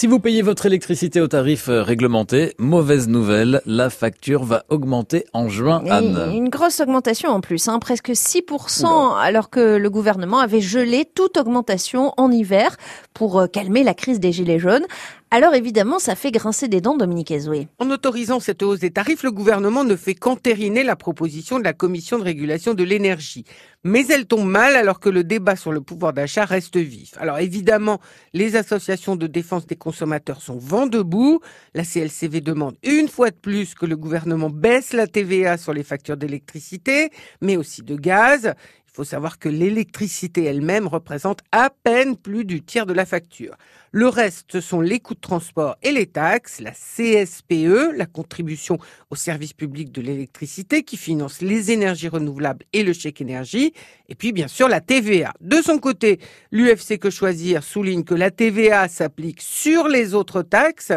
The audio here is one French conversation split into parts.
Si vous payez votre électricité au tarif euh, réglementé, mauvaise nouvelle, la facture va augmenter en juin, Anne. Une grosse augmentation en plus, hein, presque 6%, alors que le gouvernement avait gelé toute augmentation en hiver pour euh, calmer la crise des gilets jaunes. Alors évidemment, ça fait grincer des dents, Dominique Ezoué. En autorisant cette hausse des tarifs, le gouvernement ne fait qu'entériner la proposition de la Commission de régulation de l'énergie. Mais elle tombe mal alors que le débat sur le pouvoir d'achat reste vif. Alors évidemment, les associations de défense des consommateurs sont vent debout. La CLCV demande une fois de plus que le gouvernement baisse la TVA sur les factures d'électricité, mais aussi de gaz. Il faut savoir que l'électricité elle-même représente à peine plus du tiers de la facture. Le reste, ce sont les coûts de transport et les taxes, la CSPE, la contribution au service public de l'électricité qui finance les énergies renouvelables et le chèque énergie, et puis bien sûr la TVA. De son côté, l'UFC Que Choisir souligne que la TVA s'applique sur les autres taxes,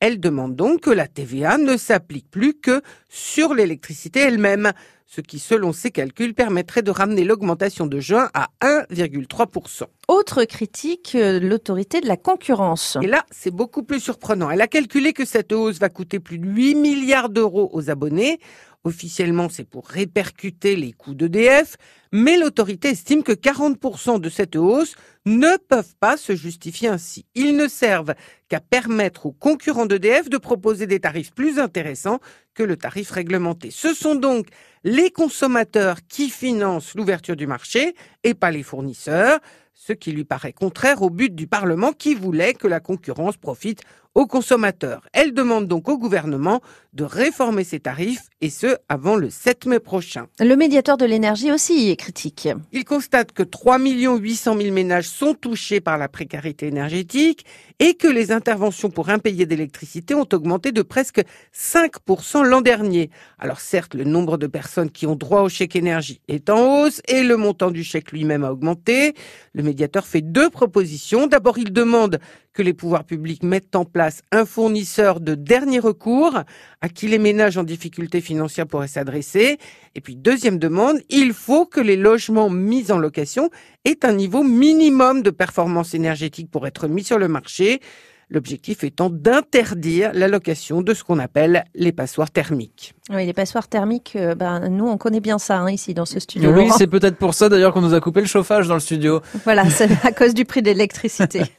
elle demande donc que la TVA ne s'applique plus que sur l'électricité elle-même, ce qui, selon ses calculs, permettrait de ramener l'augmentation de juin à 1,3%. Autre critique, euh, l'autorité de la concurrence. Et là, c'est beaucoup plus surprenant. Elle a calculé que cette hausse va coûter plus de 8 milliards d'euros aux abonnés. Officiellement, c'est pour répercuter les coûts d'EDF, mais l'autorité estime que 40% de cette hausse ne peuvent pas se justifier ainsi. Ils ne servent qu'à permettre aux concurrents d'EDF de proposer des tarifs plus intéressants que le tarif réglementé. Ce sont donc les consommateurs qui financent l'ouverture du marché et pas les fournisseurs, ce qui lui paraît contraire au but du Parlement qui voulait que la concurrence profite aux consommateurs. Elle demande donc au gouvernement de réformer ses tarifs et ce avant le 7 mai prochain. Le médiateur de l'énergie aussi est critique. Il constate que 3 800 000 ménages sont touchés par la précarité énergétique et que les interventions pour impayés d'électricité ont augmenté de presque 5% l'an dernier. Alors certes, le nombre de personnes qui ont droit au chèque énergie est en hausse et le montant du chèque lui-même a augmenté. Le médiateur fait deux propositions. D'abord, il demande que les pouvoirs publics mettent en place un fournisseur de dernier recours à qui les ménages en difficulté financière pourraient s'adresser. Et puis, deuxième demande, il faut que les logements mis en location aient un niveau minimum de performance énergétique pour être mis sur le marché. L'objectif étant d'interdire la location de ce qu'on appelle les passoires thermiques. Oui, les passoires thermiques, euh, ben, nous, on connaît bien ça hein, ici dans ce studio. Oui, c'est peut-être pour ça d'ailleurs qu'on nous a coupé le chauffage dans le studio. Voilà, c'est à cause du prix de l'électricité.